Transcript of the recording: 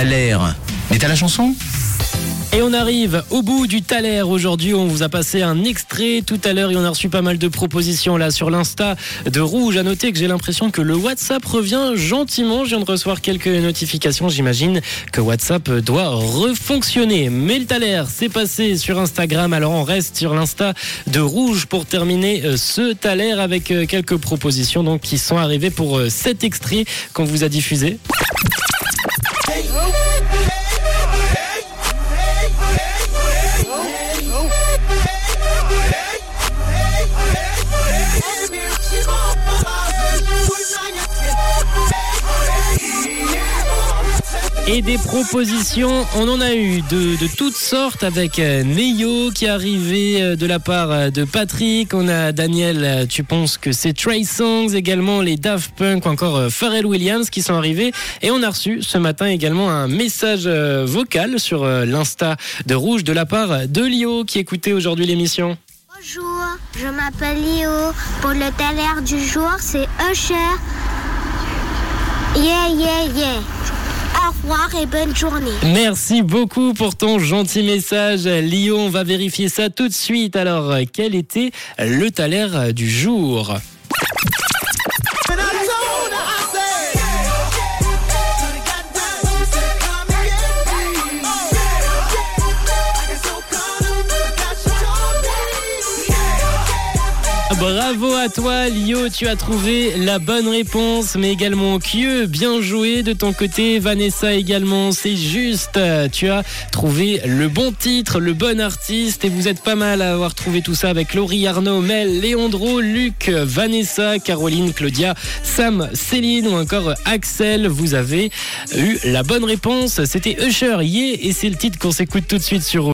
L'air. Mais t'as la chanson? Et on arrive au bout du Thaler aujourd'hui. On vous a passé un extrait tout à l'heure et on a reçu pas mal de propositions là sur l'Insta de Rouge. À noter que j'ai l'impression que le WhatsApp revient gentiment. Je viens de recevoir quelques notifications. J'imagine que WhatsApp doit refonctionner. Mais le Thaler, c'est passé sur Instagram. Alors on reste sur l'Insta de Rouge pour terminer euh, ce Thaler avec euh, quelques propositions donc qui sont arrivées pour euh, cet extrait qu'on vous a diffusé. Et des propositions, on en a eu de, de toutes sortes avec euh, Neyo qui est arrivé euh, de la part euh, de Patrick. On a Daniel, tu penses que c'est Trey Songs, également les Daft Punk ou encore Pharrell Williams qui sont arrivés. Et on a reçu ce matin également un message vocal sur l'Insta de Rouge de la part de Lio qui écoutait aujourd'hui l'émission. Bonjour, je m'appelle Léo. Pour le taler du jour, c'est Usher. Yeah, yeah, yeah. Au revoir et bonne journée. Merci beaucoup pour ton gentil message, Lio. On va vérifier ça tout de suite. Alors, quel était le taler du jour? Bravo à toi, Lio. Tu as trouvé la bonne réponse, mais également Kieux. Bien joué de ton côté, Vanessa également. C'est juste. Tu as trouvé le bon titre, le bon artiste, et vous êtes pas mal à avoir trouvé tout ça avec Laurie Arnaud, Mel, Léandro, Luc, Vanessa, Caroline, Claudia, Sam, Céline ou encore Axel. Vous avez eu la bonne réponse. C'était Usher, yeah, et c'est le titre qu'on s'écoute tout de suite sur